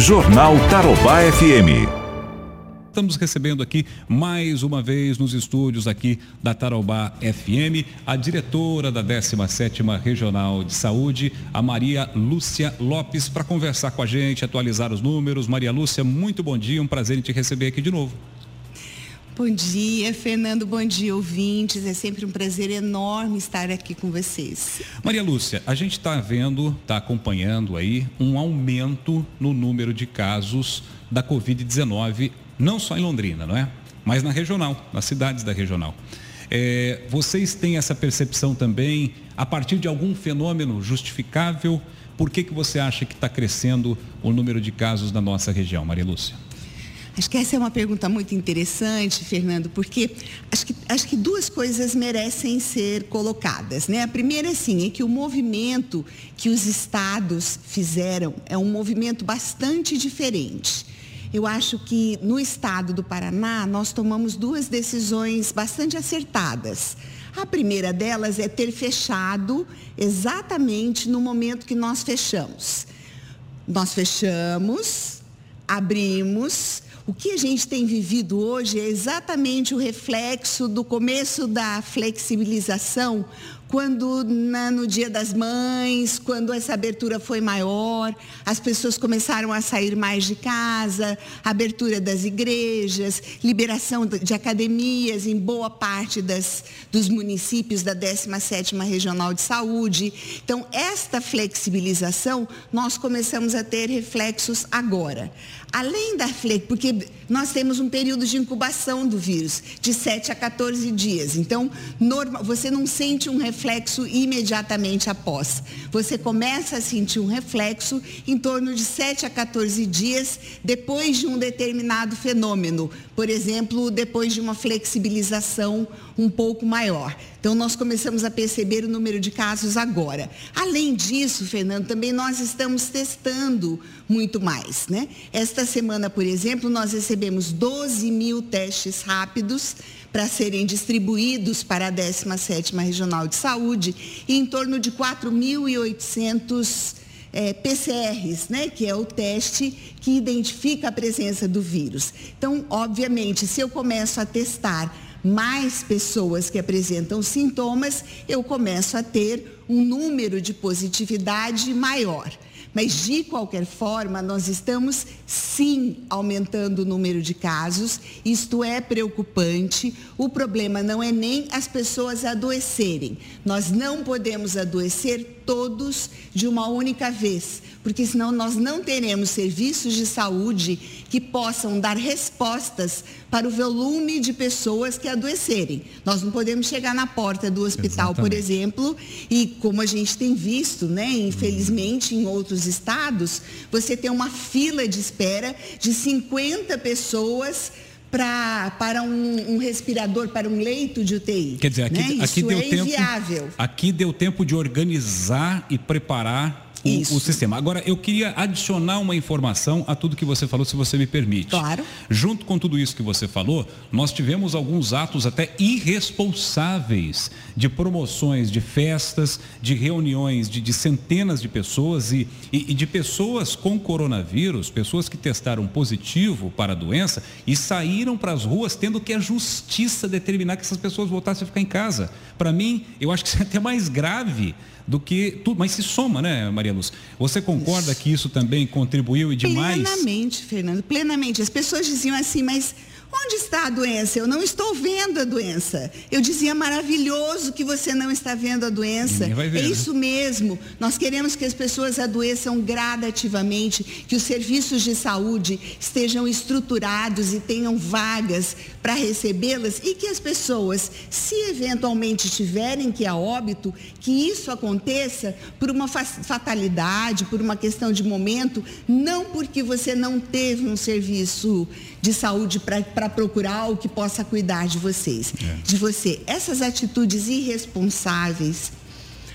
Jornal Tarobá FM. Estamos recebendo aqui mais uma vez nos estúdios aqui da Tarobá FM a diretora da 17ª Regional de Saúde, a Maria Lúcia Lopes, para conversar com a gente, atualizar os números. Maria Lúcia, muito bom dia, um prazer em te receber aqui de novo. Bom dia, Fernando. Bom dia, ouvintes. É sempre um prazer enorme estar aqui com vocês. Maria Lúcia, a gente está vendo, está acompanhando aí um aumento no número de casos da Covid-19, não só em Londrina, não é? Mas na regional, nas cidades da regional. É, vocês têm essa percepção também a partir de algum fenômeno justificável? Por que, que você acha que está crescendo o número de casos na nossa região, Maria Lúcia? Acho que essa é uma pergunta muito interessante, Fernando, porque acho que, acho que duas coisas merecem ser colocadas. Né? A primeira, assim, é que o movimento que os estados fizeram é um movimento bastante diferente. Eu acho que no estado do Paraná nós tomamos duas decisões bastante acertadas. A primeira delas é ter fechado exatamente no momento que nós fechamos. Nós fechamos, abrimos, o que a gente tem vivido hoje é exatamente o reflexo do começo da flexibilização, quando na, no Dia das Mães, quando essa abertura foi maior, as pessoas começaram a sair mais de casa, abertura das igrejas, liberação de academias em boa parte das, dos municípios da 17ª Regional de Saúde. Então, esta flexibilização, nós começamos a ter reflexos agora. Além da flex, porque nós temos um período de incubação do vírus, de 7 a 14 dias. Então, normal, você não sente um reflexo imediatamente após. Você começa a sentir um reflexo em torno de 7 a 14 dias depois de um determinado fenômeno. Por exemplo, depois de uma flexibilização um pouco maior. Então, nós começamos a perceber o número de casos agora. Além disso, Fernando, também nós estamos testando muito mais. Né? Esta semana, por exemplo, nós recebemos 12 mil testes rápidos para serem distribuídos para a 17ª Regional de Saúde e em torno de 4.800 é, PCRs, né, que é o teste que identifica a presença do vírus. Então, obviamente, se eu começo a testar mais pessoas que apresentam sintomas, eu começo a ter um número de positividade maior. Mas, de qualquer forma, nós estamos sim aumentando o número de casos. Isto é preocupante. O problema não é nem as pessoas adoecerem. Nós não podemos adoecer todos de uma única vez, porque senão nós não teremos serviços de saúde que possam dar respostas para o volume de pessoas que adoecerem. Nós não podemos chegar na porta do hospital, Exatamente. por exemplo, e como a gente tem visto, né, infelizmente em outros estados, você tem uma fila de espera de 50 pessoas pra, para um, um, respirador, para um leito de UTI. Quer dizer, aqui, né? aqui deu é tempo. Inviável. Aqui deu tempo de organizar e preparar o, o, sistema. Agora, eu queria adicionar uma informação a tudo que você falou, se você me permite. Claro. Junto com tudo isso que você falou, nós tivemos alguns atos até irresponsáveis de promoções de festas, de reuniões de, de centenas de pessoas e, e, e de pessoas com coronavírus, pessoas que testaram positivo para a doença e saíram para as ruas tendo que a justiça determinar que essas pessoas voltassem a ficar em casa. Para mim, eu acho que isso é até mais grave do que tudo, mas se soma, né, Maria Luz? Você concorda isso. que isso também contribuiu e demais? Plenamente, Fernando, plenamente. As pessoas diziam assim, mas Onde está a doença? Eu não estou vendo a doença. Eu dizia maravilhoso que você não está vendo a doença. Ver, é né? isso mesmo. Nós queremos que as pessoas adoeçam gradativamente, que os serviços de saúde estejam estruturados e tenham vagas para recebê-las e que as pessoas, se eventualmente tiverem que a óbito, que isso aconteça por uma fatalidade, por uma questão de momento, não porque você não teve um serviço de saúde para procurar o que possa cuidar de vocês, é. de você. Essas atitudes irresponsáveis,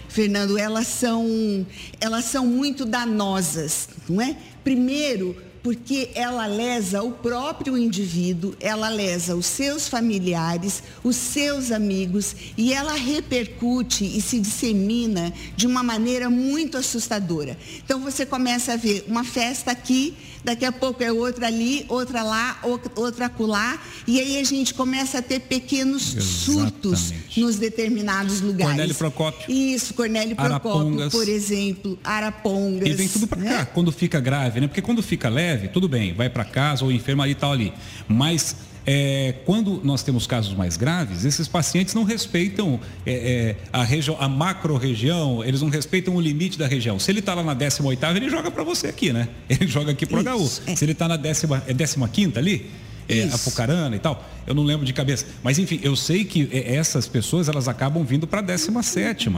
Fernando, elas são, elas são muito danosas, não é? Primeiro, porque ela lesa o próprio indivíduo, ela lesa os seus familiares, os seus amigos e ela repercute e se dissemina de uma maneira muito assustadora. Então você começa a ver uma festa aqui daqui a pouco é outra ali, outra lá, outra acolá, e aí a gente começa a ter pequenos Exatamente. surtos nos determinados lugares. Cornélio Procópio. Isso, Cornélio Procópio, por exemplo, Arapongas. E vem tudo para né? cá, quando fica grave, né? Porque quando fica leve, tudo bem, vai para casa ou enfermaria e tal ali. Mas é, quando nós temos casos mais graves, esses pacientes não respeitam é, é, a, região, a macro-região, eles não respeitam o limite da região. Se ele está lá na 18 ele joga para você aqui, né? Ele joga aqui para o HU. É. Se ele está na 15 é ali, é, Apucarana e tal, eu não lembro de cabeça. Mas enfim, eu sei que é, essas pessoas elas acabam vindo para a 17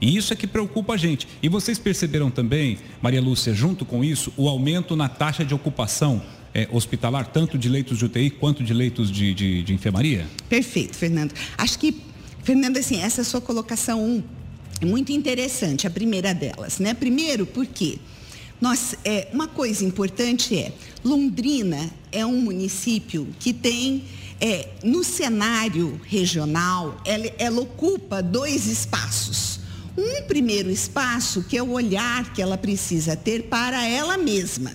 E isso é que preocupa a gente. E vocês perceberam também, Maria Lúcia, junto com isso, o aumento na taxa de ocupação é, hospitalar, tanto de leitos de UTI quanto de leitos de, de, de enfermaria? Perfeito, Fernando. Acho que, Fernando, assim, essa sua colocação é muito interessante, a primeira delas, né? Primeiro, porque nós, é, uma coisa importante é, Londrina é um município que tem, é, no cenário regional, ela, ela ocupa dois espaços. Um primeiro espaço, que é o olhar que ela precisa ter para ela mesma.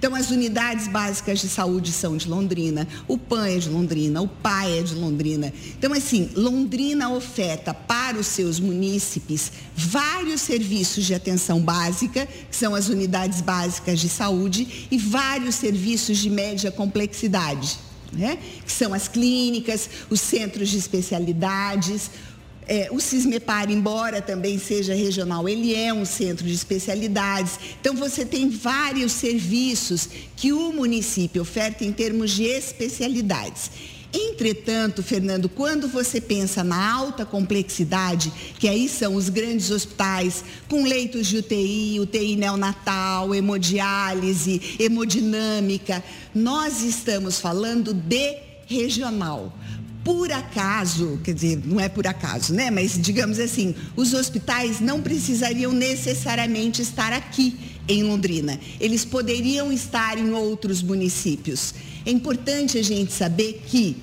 Então, as unidades básicas de saúde são de Londrina, o PAN é de Londrina, o PAI é de Londrina. Então, assim, Londrina oferta para os seus munícipes vários serviços de atenção básica, que são as unidades básicas de saúde, e vários serviços de média complexidade. Né? que são as clínicas, os centros de especialidades, é, o Cismepar, embora também seja regional, ele é um centro de especialidades. Então, você tem vários serviços que o município oferta em termos de especialidades. Entretanto, Fernando, quando você pensa na alta complexidade, que aí são os grandes hospitais com leitos de UTI, UTI neonatal, hemodiálise, hemodinâmica, nós estamos falando de regional por acaso, quer dizer, não é por acaso, né? Mas digamos assim, os hospitais não precisariam necessariamente estar aqui em Londrina. Eles poderiam estar em outros municípios. É importante a gente saber que,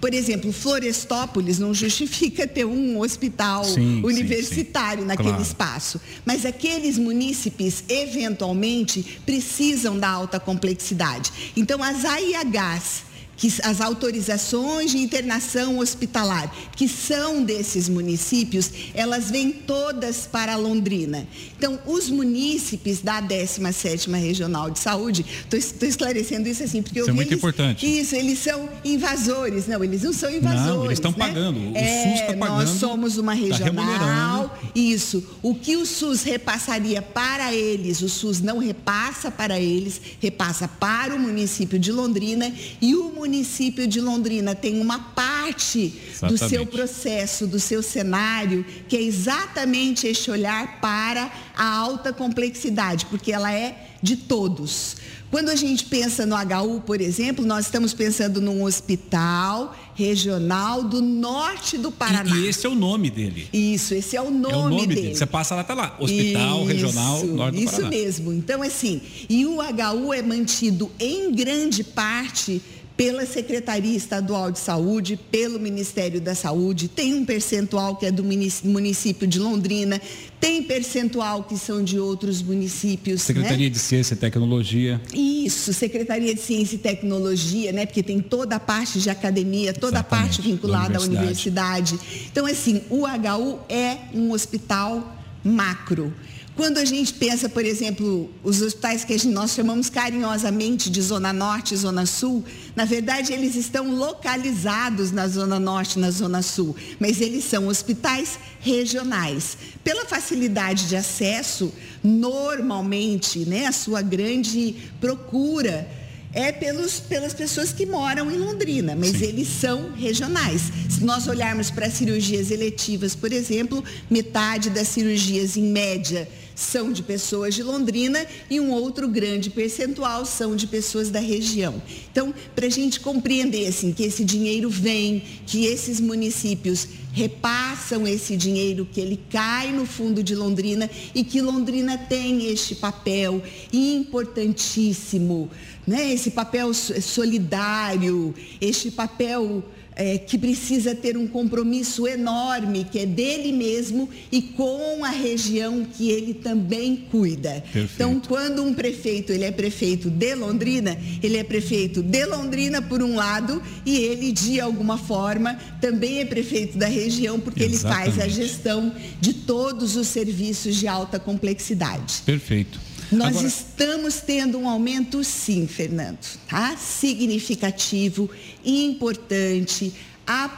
por exemplo, Florestópolis não justifica ter um hospital sim, universitário sim, sim. naquele claro. espaço. Mas aqueles munícipes, eventualmente, precisam da alta complexidade. Então, as AIHs que as autorizações de internação hospitalar, que são desses municípios, elas vêm todas para Londrina. Então, os munícipes da 17ª Regional de Saúde, estou esclarecendo isso assim, porque isso eu é muito eles, importante. Isso, eles são invasores. Não, eles não são invasores. Não, eles estão né? pagando. O é, SUS está pagando. Nós somos uma tá regional. Tá isso. O que o SUS repassaria para eles, o SUS não repassa para eles, repassa para o município de Londrina e o município de Londrina tem uma parte Exatamente. do seu processo, do seu cenário, que é exatamente este olhar para a alta complexidade, porque ela é de todos. Quando a gente pensa no HU, por exemplo, nós estamos pensando num hospital regional do norte do Paraná. E, e esse é o nome dele. Isso, esse é o nome, é o nome dele. dele. Você passa lá, tá lá. Hospital isso, Regional Norte do Paraná. Isso mesmo. Então, assim, e o HU é mantido em grande parte pela Secretaria Estadual de Saúde, pelo Ministério da Saúde, tem um percentual que é do município de Londrina, tem percentual que são de outros municípios. Né? Secretaria né? de Ciência e Tecnologia. Isso, Secretaria de Ciência e Tecnologia, né? Porque tem toda a parte de academia, toda Exatamente, a parte vinculada universidade. à universidade. Então, assim, o HU é um hospital macro. Quando a gente pensa, por exemplo, os hospitais que nós chamamos carinhosamente de Zona Norte e Zona Sul, na verdade eles estão localizados na Zona Norte e na Zona Sul, mas eles são hospitais regionais. Pela facilidade de acesso, normalmente, né, a sua grande procura é pelos, pelas pessoas que moram em Londrina, mas Sim. eles são regionais. Se nós olharmos para cirurgias eletivas, por exemplo, metade das cirurgias, em média, são de pessoas de Londrina e um outro grande percentual são de pessoas da região. Então, para a gente compreender assim, que esse dinheiro vem, que esses municípios repassam esse dinheiro, que ele cai no fundo de Londrina e que Londrina tem este papel importantíssimo, né? esse papel solidário, este papel é, que precisa ter um compromisso enorme, que é dele mesmo e com a região que ele também cuida. Perfeito. Então, quando um prefeito ele é prefeito de Londrina, ele é prefeito de Londrina por um lado e ele de alguma forma também é prefeito da região porque Exatamente. ele faz a gestão de todos os serviços de alta complexidade. Perfeito. Nós Agora... estamos tendo um aumento, sim, Fernando, tá? Significativo, importante. A,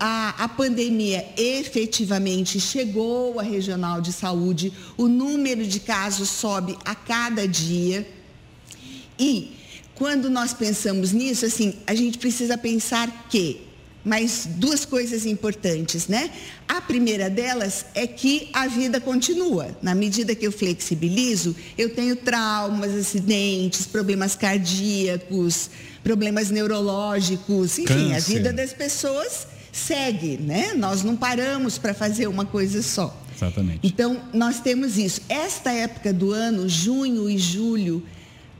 a, a, pandemia efetivamente chegou à regional de saúde, o número de casos sobe a cada dia. E quando nós pensamos nisso, assim, a gente precisa pensar que mas duas coisas importantes, né? A primeira delas é que a vida continua. Na medida que eu flexibilizo, eu tenho traumas, acidentes, problemas cardíacos, problemas neurológicos, enfim, Câncer. a vida das pessoas segue, né? Nós não paramos para fazer uma coisa só. Exatamente. Então, nós temos isso. Esta época do ano, junho e julho,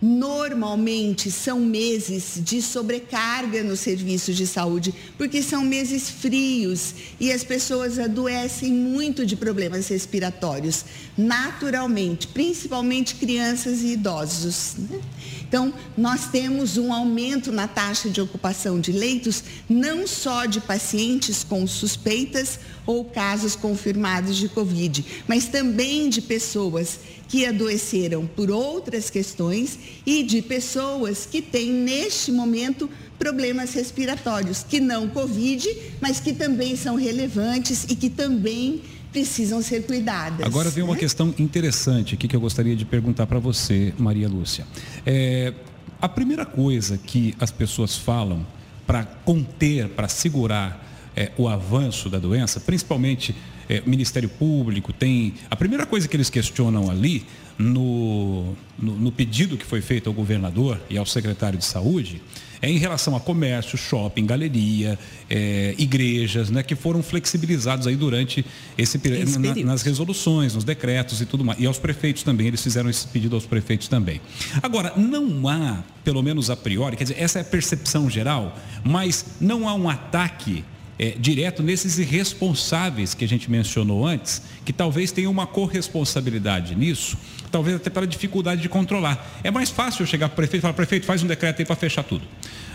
normalmente são meses de sobrecarga no serviço de saúde, porque são meses frios e as pessoas adoecem muito de problemas respiratórios, naturalmente, principalmente crianças e idosos. Né? Então, nós temos um aumento na taxa de ocupação de leitos, não só de pacientes com suspeitas ou casos confirmados de Covid, mas também de pessoas que adoeceram por outras questões e de pessoas que têm, neste momento, problemas respiratórios, que não Covid, mas que também são relevantes e que também precisam ser cuidadas. Agora vem uma né? questão interessante aqui que eu gostaria de perguntar para você, Maria Lúcia. É, a primeira coisa que as pessoas falam para conter, para segurar é, o avanço da doença, principalmente é, Ministério Público, tem. A primeira coisa que eles questionam ali, no, no, no pedido que foi feito ao governador e ao secretário de saúde, é em relação a comércio, shopping, galeria, é, igrejas, né, que foram flexibilizados aí durante esse, esse na, nas resoluções, nos decretos e tudo mais. E aos prefeitos também, eles fizeram esse pedido aos prefeitos também. Agora, não há, pelo menos a priori, quer dizer, essa é a percepção geral, mas não há um ataque é, direto nesses irresponsáveis que a gente mencionou antes, que talvez tenham uma corresponsabilidade nisso, talvez até pela dificuldade de controlar. É mais fácil eu chegar para o prefeito e falar, prefeito, faz um decreto aí para fechar tudo.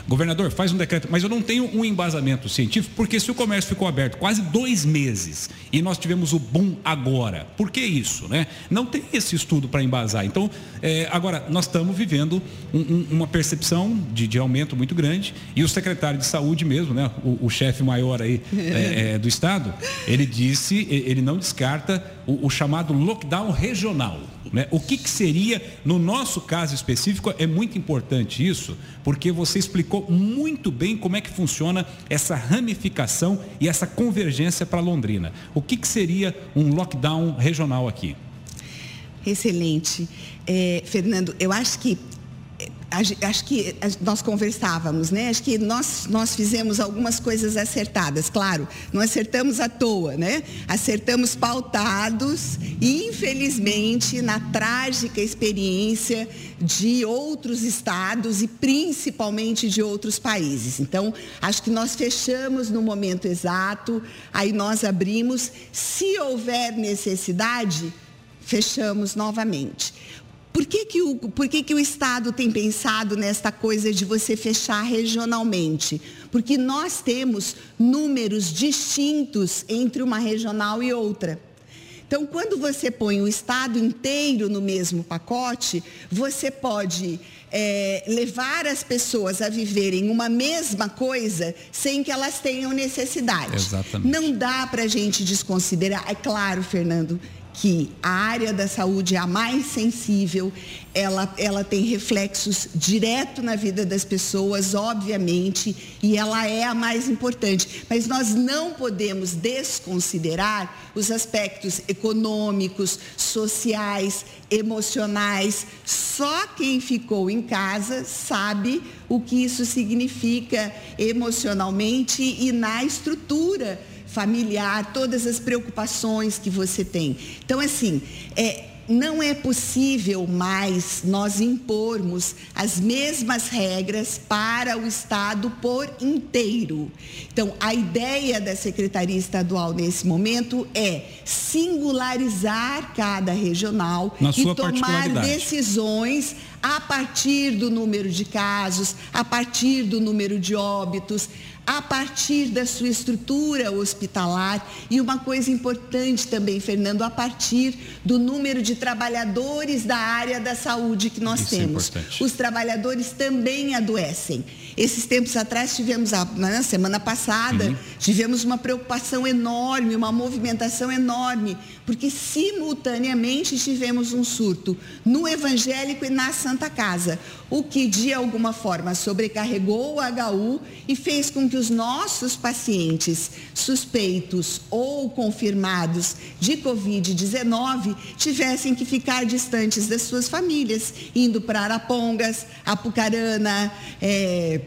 Governador, faz um decreto, mas eu não tenho um embasamento científico, porque se o comércio ficou aberto quase dois meses e nós tivemos o boom agora, por que isso? Né? Não tem esse estudo para embasar. Então, é, agora, nós estamos vivendo um, um, uma percepção de, de, aumento muito grande e o secretário de saúde mesmo, né, o, o chefe maior aí é, é, do estado, ele disse, ele não descarta o, o chamado lockdown regional. Né? O que, que, seria, no nosso caso específico, é muito importante isso, porque você explicou muito bem como é que funciona essa ramificação e essa convergência para Londrina. O que, que seria um lockdown regional aqui? Excelente. É, Fernando, eu acho que acho que nós conversávamos, né? Acho que nós, nós fizemos algumas coisas acertadas, claro, não acertamos à toa, né? Acertamos pautados, infelizmente, na trágica experiência de outros estados e principalmente de outros países. Então, acho que nós fechamos no momento exato, aí nós abrimos, se houver necessidade, fechamos novamente. Por que, que, o, por que, que o Estado tem pensado nesta coisa de você fechar regionalmente? Porque nós temos números distintos entre uma regional e outra. Então, quando você põe o Estado inteiro no mesmo pacote, você pode é, levar as pessoas a viverem uma mesma coisa sem que elas tenham necessidade. Exatamente. Não dá para a gente desconsiderar. É claro, Fernando, que a área da saúde é a mais sensível, ela, ela tem reflexos direto na vida das pessoas, obviamente, e ela é a mais importante. Mas nós não podemos desconsiderar os aspectos econômicos, sociais, emocionais. Só quem ficou em casa sabe o que isso significa emocionalmente e na estrutura familiar, todas as preocupações que você tem. Então, assim, é, não é possível mais nós impormos as mesmas regras para o Estado por inteiro. Então, a ideia da Secretaria Estadual nesse momento é singularizar cada regional e tomar decisões a partir do número de casos, a partir do número de óbitos, a partir da sua estrutura hospitalar e uma coisa importante também, Fernando, a partir do número de trabalhadores da área da saúde que nós Isso é temos. É Os trabalhadores também adoecem. Esses tempos atrás tivemos, a, na semana passada, uhum. tivemos uma preocupação enorme, uma movimentação enorme, porque simultaneamente tivemos um surto no evangélico e na Santa Casa, o que de alguma forma sobrecarregou o HU e fez com que os nossos pacientes suspeitos ou confirmados de Covid-19 tivessem que ficar distantes das suas famílias, indo para Arapongas, Apucarana, é,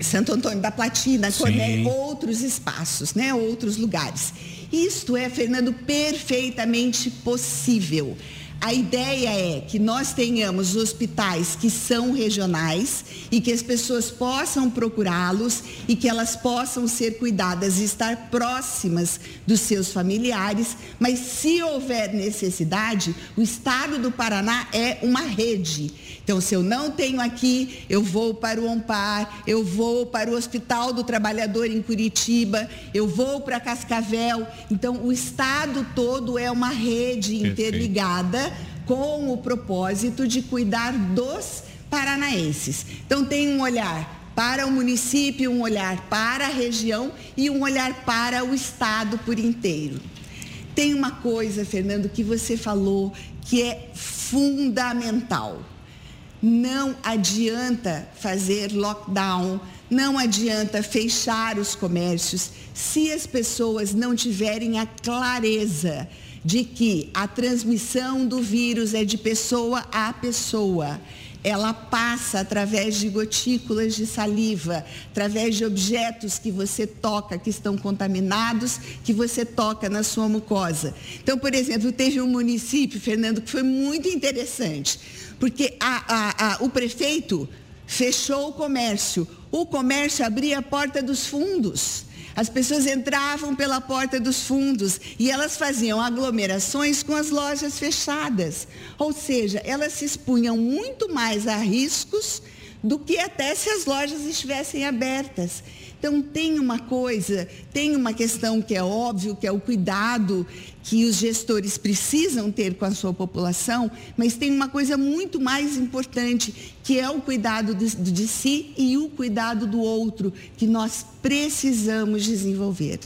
Santo Antônio da Platina, Corné, outros espaços, né, outros lugares. Isto é, Fernando, perfeitamente possível. A ideia é que nós tenhamos hospitais que são regionais e que as pessoas possam procurá-los e que elas possam ser cuidadas e estar próximas dos seus familiares, mas se houver necessidade, o estado do Paraná é uma rede. Então, se eu não tenho aqui, eu vou para o Ompar, eu vou para o Hospital do Trabalhador em Curitiba, eu vou para Cascavel. Então, o estado todo é uma rede interligada com o propósito de cuidar dos paranaenses. Então, tem um olhar para o município, um olhar para a região e um olhar para o estado por inteiro. Tem uma coisa, Fernando, que você falou que é fundamental. Não adianta fazer lockdown, não adianta fechar os comércios se as pessoas não tiverem a clareza de que a transmissão do vírus é de pessoa a pessoa. Ela passa através de gotículas de saliva, através de objetos que você toca, que estão contaminados, que você toca na sua mucosa. Então, por exemplo, teve um município, Fernando, que foi muito interessante, porque a, a, a, o prefeito fechou o comércio. O comércio abria a porta dos fundos. As pessoas entravam pela porta dos fundos e elas faziam aglomerações com as lojas fechadas. Ou seja, elas se expunham muito mais a riscos do que até se as lojas estivessem abertas. Então, tem uma coisa, tem uma questão que é óbvio, que é o cuidado que os gestores precisam ter com a sua população, mas tem uma coisa muito mais importante, que é o cuidado de, de si e o cuidado do outro, que nós precisamos desenvolver.